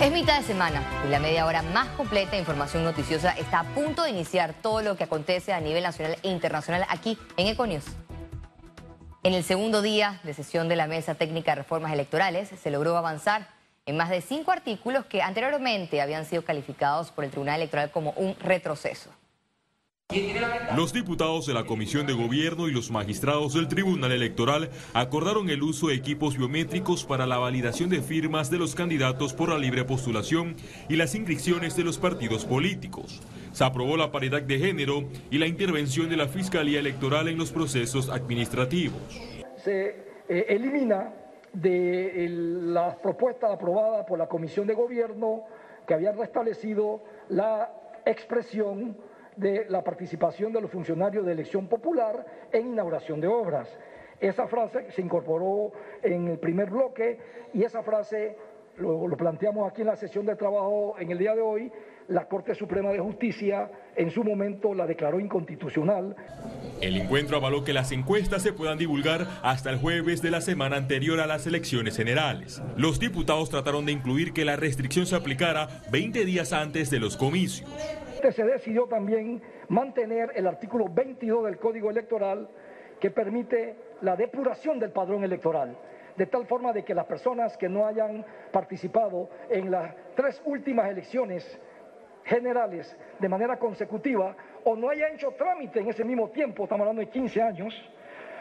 Es mitad de semana y la media hora más completa de información noticiosa está a punto de iniciar todo lo que acontece a nivel nacional e internacional aquí en Econius. En el segundo día de sesión de la Mesa Técnica de Reformas Electorales se logró avanzar en más de cinco artículos que anteriormente habían sido calificados por el Tribunal Electoral como un retroceso. Los diputados de la Comisión de Gobierno y los magistrados del Tribunal Electoral acordaron el uso de equipos biométricos para la validación de firmas de los candidatos por la libre postulación y las inscripciones de los partidos políticos. Se aprobó la paridad de género y la intervención de la Fiscalía Electoral en los procesos administrativos. Se eh, elimina de la propuesta aprobada por la Comisión de Gobierno que había restablecido la expresión de la participación de los funcionarios de elección popular en inauguración de obras. Esa frase se incorporó en el primer bloque y esa frase lo, lo, planteamos aquí en la sesión de trabajo en el día de hoy. La Corte Suprema de Justicia en su momento la declaró inconstitucional. El encuentro avaló que las encuestas se puedan divulgar hasta el jueves de la semana anterior a las elecciones generales. Los diputados trataron de incluir que la restricción se aplicara 20 días antes de los comicios se decidió también mantener el artículo 22 del Código Electoral que permite la depuración del padrón electoral, de tal forma de que las personas que no hayan participado en las tres últimas elecciones generales de manera consecutiva o no hayan hecho trámite en ese mismo tiempo, estamos hablando de 15 años,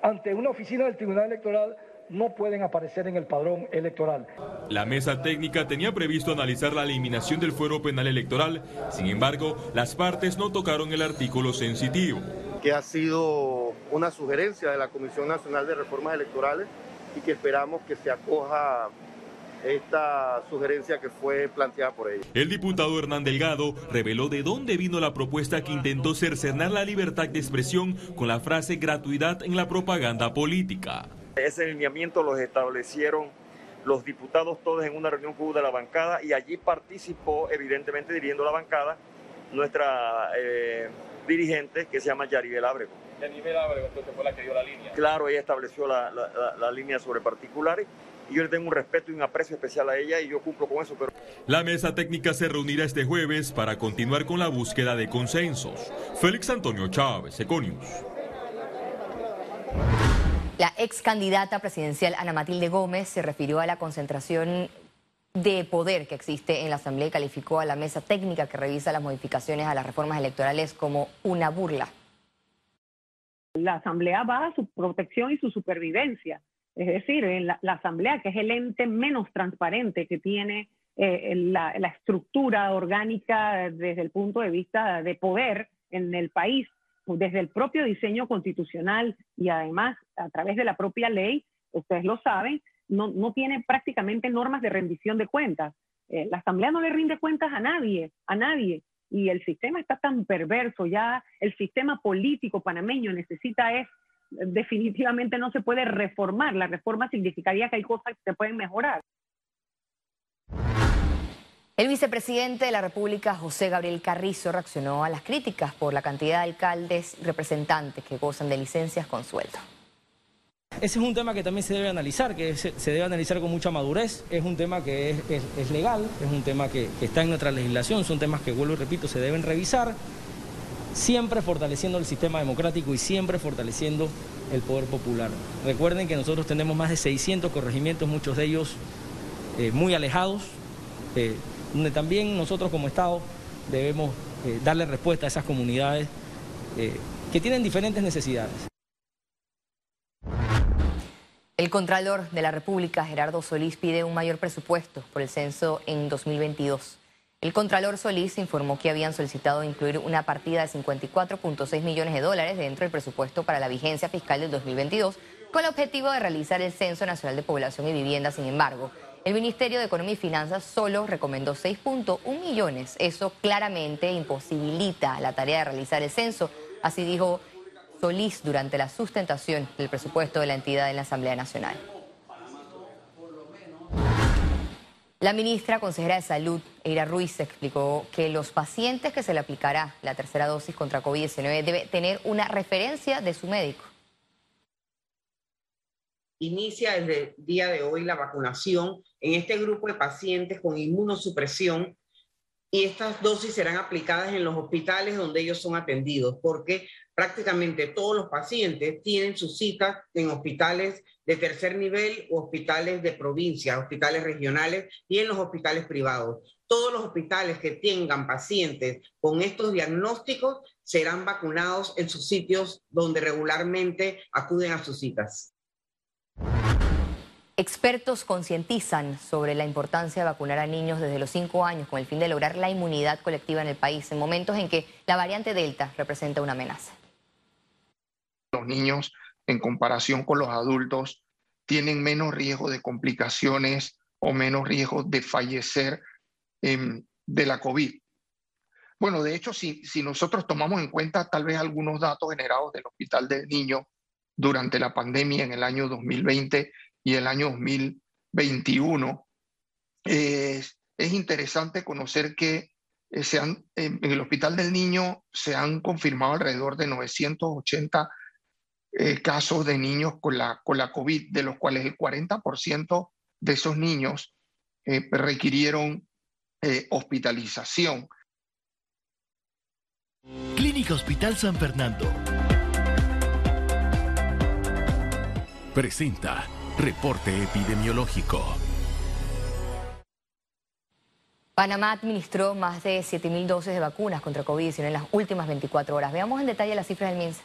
ante una oficina del Tribunal Electoral no pueden aparecer en el padrón electoral. La mesa técnica tenía previsto analizar la eliminación del fuero penal electoral, sin embargo, las partes no tocaron el artículo sensitivo. Que ha sido una sugerencia de la Comisión Nacional de Reformas Electorales y que esperamos que se acoja esta sugerencia que fue planteada por ella. El diputado Hernán Delgado reveló de dónde vino la propuesta que intentó cercenar la libertad de expresión con la frase gratuidad en la propaganda política. Ese lineamiento los establecieron los diputados todos en una reunión que hubo de la bancada y allí participó, evidentemente dirigiendo la bancada, nuestra eh, dirigente que se llama Yaribel Ábrego. Yaribel Ábrego entonces fue la que dio la línea. Claro, ella estableció la, la, línea sobre particulares y yo le tengo un respeto y un aprecio especial a ella y yo cumplo con eso. Pero... La mesa técnica se reunirá este jueves para continuar con la búsqueda de consensos. Félix Antonio Chávez, Econius. La ex candidata presidencial Ana Matilde Gómez se refirió a la concentración de poder que existe en la Asamblea y calificó a la mesa técnica que revisa las modificaciones a las reformas electorales como una burla. La Asamblea va a su protección y su supervivencia. Es decir, la, Asamblea, que es el ente menos transparente que tiene eh, la estructura orgánica desde el punto de vista de poder en el país, desde el propio diseño constitucional y además a través de la propia ley, ustedes lo saben, no, no tiene prácticamente normas de rendición de cuentas. Eh, la Asamblea no le rinde cuentas a nadie, a nadie. Y el sistema está tan perverso, ya el sistema político panameño necesita es, definitivamente no se puede reformar. La reforma significaría que hay cosas que se pueden mejorar. El vicepresidente de la República, José Gabriel Carrizo, reaccionó a las críticas por la cantidad de alcaldes representantes que gozan de licencias con sueldo. Ese es un tema que también se debe analizar, que se, debe analizar con mucha madurez. Es un tema que es, legal, es un tema que, que, está en nuestra legislación, son temas que, vuelvo y repito, se deben revisar, siempre fortaleciendo el sistema democrático y siempre fortaleciendo el poder popular. Recuerden que nosotros tenemos más de 600 corregimientos, muchos de ellos eh, muy alejados. Eh, donde también nosotros como Estado debemos eh, darle respuesta a esas comunidades eh, que tienen diferentes necesidades. El Contralor de la República, Gerardo Solís, pide un mayor presupuesto por el censo en 2022. El Contralor Solís informó que habían solicitado incluir una partida de 54.6 millones de dólares dentro del presupuesto para la vigencia fiscal del 2022 con el objetivo de realizar el Censo Nacional de Población y Vivienda. Sin embargo, el Ministerio de Economía y Finanzas solo recomendó 6.1 millones. Eso claramente imposibilita la tarea de realizar el censo. Así dijo Solís durante la sustentación del presupuesto de la entidad en la Asamblea Nacional. La ministra consejera de Salud, Eira Ruiz, explicó que los pacientes que se le aplicará la tercera dosis contra COVID-19 debe tener una referencia de su médico. Inicia desde el día de hoy la vacunación en este grupo de pacientes con inmunosupresión y estas dosis serán aplicadas en los hospitales donde ellos son atendidos, porque prácticamente todos los pacientes tienen sus citas en hospitales de tercer nivel o hospitales de provincia, hospitales regionales y en los hospitales privados. Todos los hospitales que tengan pacientes con estos diagnósticos serán vacunados en sus sitios donde regularmente acuden a sus citas. Expertos concientizan sobre la importancia de vacunar a niños desde los 5 años con el fin de lograr la inmunidad colectiva en el país en momentos en que la variante Delta representa una amenaza. Los niños, en comparación con los adultos, tienen menos riesgo de complicaciones o menos riesgo de fallecer em, de la COVID. Bueno, de hecho, si, si nosotros tomamos en cuenta tal vez algunos datos generados del Hospital del Niño durante la pandemia en el año 2020, y el año 2021. es interesante conocer que eh, en, el Hospital del Niño se han confirmado alrededor de 980 eh, casos de niños con la, con la COVID, de los cuales el 40% de esos niños eh, requirieron hospitalización. Clínica Hospital San Fernando. Presenta Reporte epidemiológico. Panamá administró más de 7.000 dosis de vacunas contra COVID-19 en las últimas 24 horas. Veamos en detalle las cifras del MINSA.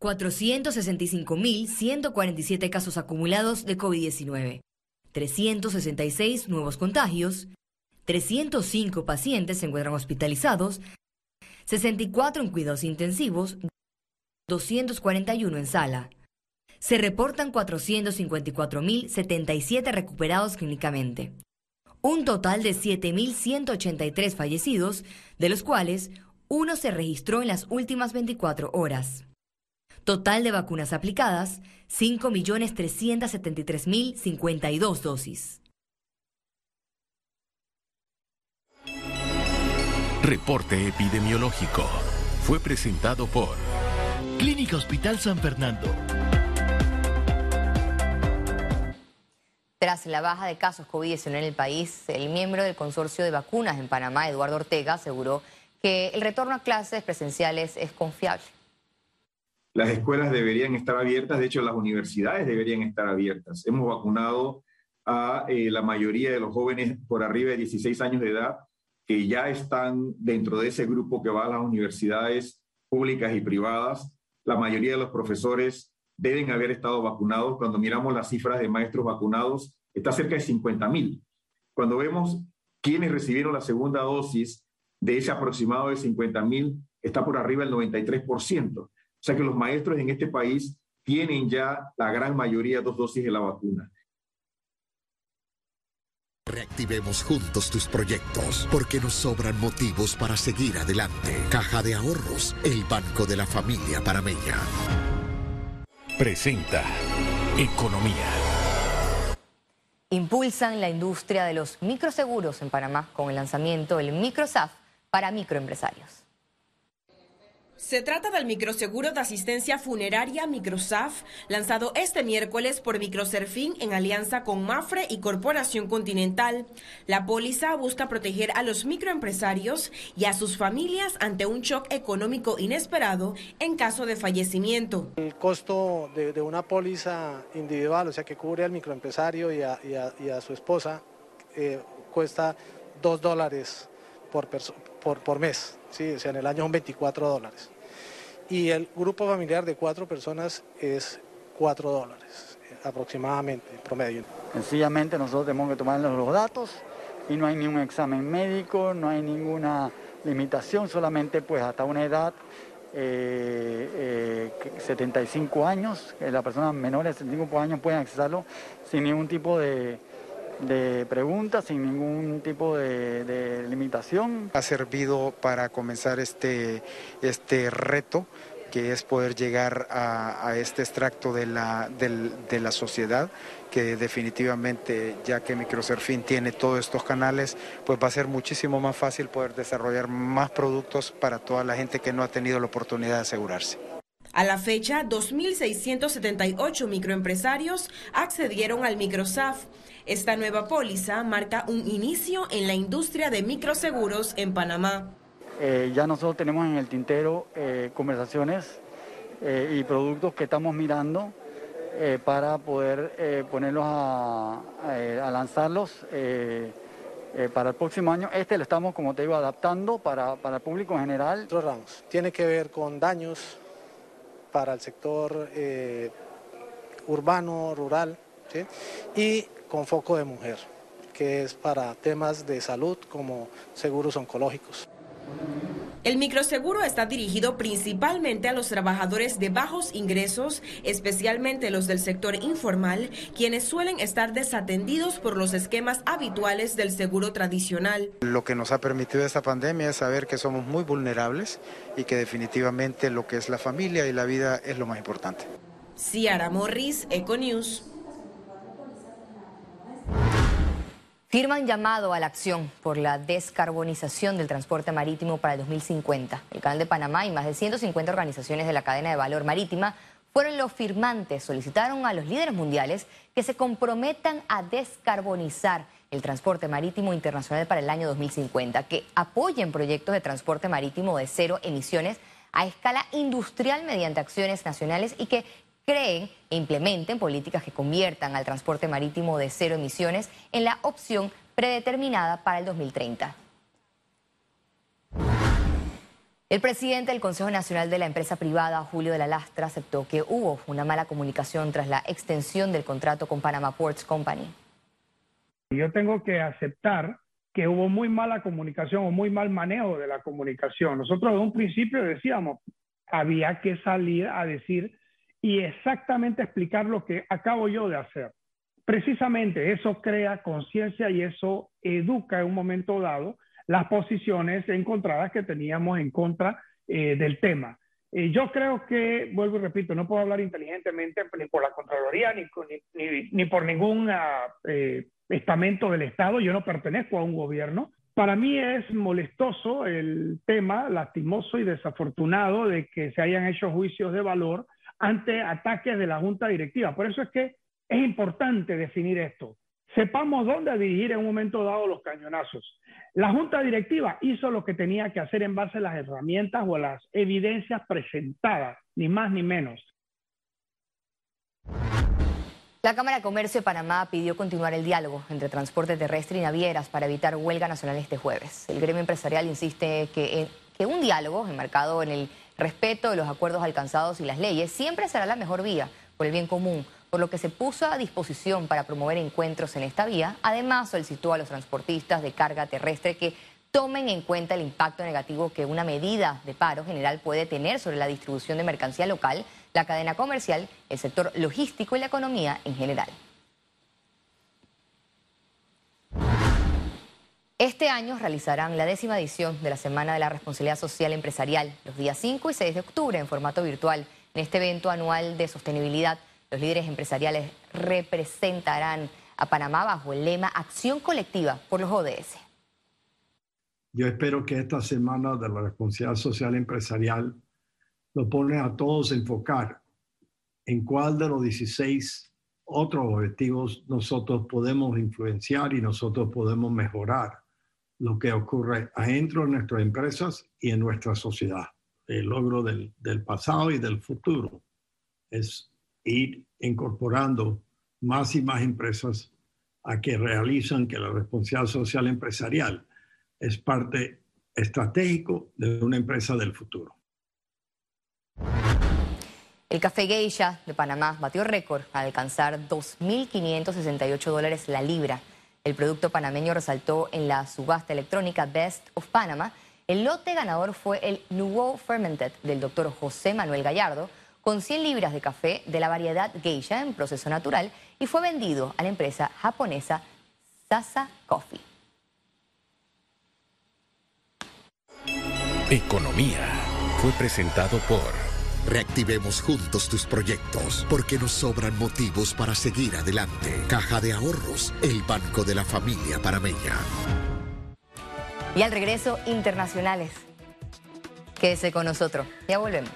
465.147 casos acumulados de COVID-19, 366 nuevos contagios, 305 pacientes se encuentran hospitalizados, 64 en cuidados intensivos, 241 en sala. Se reportan 454.077 recuperados clínicamente. Un total de 7.183 fallecidos, de los cuales uno se registró en las últimas 24 horas. Total de vacunas aplicadas, 5.373.052 dosis. Reporte epidemiológico. Fue presentado por... Clínica Hospital San Fernando. Tras la baja de casos COVID-19 en el país, el miembro del consorcio de vacunas en Panamá, Eduardo Ortega, aseguró que el retorno a clases presenciales es confiable. Las escuelas deberían estar abiertas, de hecho las universidades deberían estar abiertas. Hemos vacunado a eh, la mayoría de los jóvenes por arriba de 16 años de edad que ya están dentro de ese grupo que va a las universidades públicas y privadas la mayoría de los profesores deben haber estado vacunados. Cuando miramos las cifras de maestros vacunados, está cerca de 50 mil. Cuando vemos quienes recibieron la segunda dosis de ese aproximado de 50 mil, está por arriba del 93%. O sea que los maestros en este país tienen ya la gran mayoría dos dosis de la vacuna. Reactivemos juntos tus proyectos, porque nos sobran motivos para seguir adelante. Caja de Ahorros, el banco de la familia parameña. Presenta Economía. Impulsan la industria de los microseguros en Panamá con el lanzamiento del MicroSAF para microempresarios. Se trata del microseguro de asistencia funeraria Microsaf, lanzado este miércoles por Microserfín en alianza con Mafre y Corporación Continental. La póliza busca proteger a los microempresarios y a sus familias ante un shock económico inesperado en caso de fallecimiento. El costo de, una póliza individual, o sea, que cubre al microempresario y a, su esposa, eh, cuesta dos dólares por, por, por mes. Sí, o sea, en el año son 24 dólares y el grupo familiar de cuatro personas es cuatro dólares aproximadamente, promedio. Sencillamente nosotros tenemos que tomar los datos y no hay ningún examen médico, no hay ninguna limitación, solamente pues hasta una edad, 75 eh, eh, años, que las personas menores de 75 años pueden accesarlo sin ningún tipo de, de preguntas, sin ningún tipo de, limitación. Ha servido para comenzar este, este reto que es poder llegar a, este extracto de la, de la sociedad, que definitivamente, ya que Microsurfing tiene todos estos canales, pues va a ser muchísimo más fácil poder desarrollar más productos para toda la gente que no ha tenido la oportunidad de asegurarse. A la fecha, 2.678 microempresarios accedieron al Microsaf. Esta nueva póliza marca un inicio en la industria de microseguros en Panamá. Eh, ya nosotros tenemos en el tintero eh, conversaciones eh, y productos que estamos mirando para poder ponerlos a, lanzarlos para el próximo año. Este lo estamos, como te digo, adaptando para, para el público en general. Otros ramos. Tiene que ver con daños para el sector urbano, rural, y con foco de mujer, que es para temas de salud como seguros oncológicos. El microseguro está dirigido principalmente a los trabajadores de bajos ingresos, especialmente los del sector informal, quienes suelen estar desatendidos por los esquemas habituales del seguro tradicional. Lo que nos ha permitido esta pandemia es saber que somos muy vulnerables y que definitivamente lo que es la familia y la vida es lo más importante. Ciara Morris, Econews. Firman llamado a la acción por la descarbonización del transporte marítimo para el 2050. El Canal de Panamá y más de 150 organizaciones de la cadena de valor marítima fueron los firmantes. Solicitaron a los líderes mundiales que se comprometan a descarbonizar el transporte marítimo internacional para el año 2050, que apoyen proyectos de transporte marítimo de cero emisiones a escala industrial mediante acciones nacionales y que creen e implementen políticas que conviertan al transporte marítimo de cero emisiones en la opción predeterminada para el 2030. El presidente del Consejo Nacional de la Empresa Privada, Julio de la Lastra, aceptó que hubo una mala comunicación tras la extensión del contrato con Panama Ports Company. Yo tengo que aceptar que hubo muy mala comunicación o muy mal manejo de la comunicación. Nosotros desde un principio decíamos, había que salir a decir y exactamente explicar lo que acabo yo de hacer. Precisamente eso crea conciencia y eso educa en un momento dado las posiciones encontradas que teníamos en contra eh, del tema. Eh, yo creo que, vuelvo y repito, no puedo hablar inteligentemente ni por la Contraloría ni, ni, ni por ningún ah, eh, estamento del Estado. Yo no pertenezco a un gobierno. Para mí es molestoso el tema, lastimoso y desafortunado de que se hayan hecho juicios de valor ante ataques de la junta directiva. Por eso es que es importante definir esto. Sepamos dónde dirigir en un momento dado los cañonazos. La junta directiva hizo lo que tenía que hacer en base a las herramientas o a las evidencias presentadas, ni más ni menos. La Cámara de Comercio de Panamá pidió continuar el diálogo entre transporte terrestre y navieras para evitar huelga nacional este jueves. El gremio empresarial insiste que, que un diálogo enmarcado en el respeto de los acuerdos alcanzados y las leyes siempre será la mejor vía por el bien común, por lo que se puso a disposición para promover encuentros en esta vía. Además, solicitó a los transportistas de carga terrestre que tomen en cuenta el impacto negativo que una medida de paro general puede tener sobre la distribución de mercancía local, la cadena comercial, el sector logístico y la economía en general. Este año realizarán la décima edición de la Semana de la Responsabilidad Social Empresarial, los días 5 y 6 de octubre en formato virtual. En este evento anual de sostenibilidad, los líderes empresariales representarán a Panamá bajo el lema Acción Colectiva por los ODS. Yo espero que esta Semana de la Responsabilidad Social Empresarial lo pone a todos a enfocar en cuál de los 16 otros objetivos nosotros podemos influenciar y nosotros podemos mejorar lo que ocurre adentro de nuestras empresas y en nuestra sociedad. El logro del, del pasado y del futuro es ir incorporando más y más empresas a que realizan que la responsabilidad social empresarial es parte estratégico de una empresa del futuro. El café Geisha de Panamá batió récord al alcanzar 2.568 dólares la libra el producto panameño resaltó en la subasta electrónica Best of Panama. El lote ganador fue el Nouveau Fermented del doctor José Manuel Gallardo, con 100 libras de café de la variedad geisha en proceso natural y fue vendido a la empresa japonesa Sasa Coffee. Economía fue presentado por... Reactivemos juntos tus proyectos, porque nos sobran motivos para seguir adelante. Caja de Ahorros, el banco de la familia parameña. Y al regreso, internacionales. Quédese con nosotros. Ya volvemos.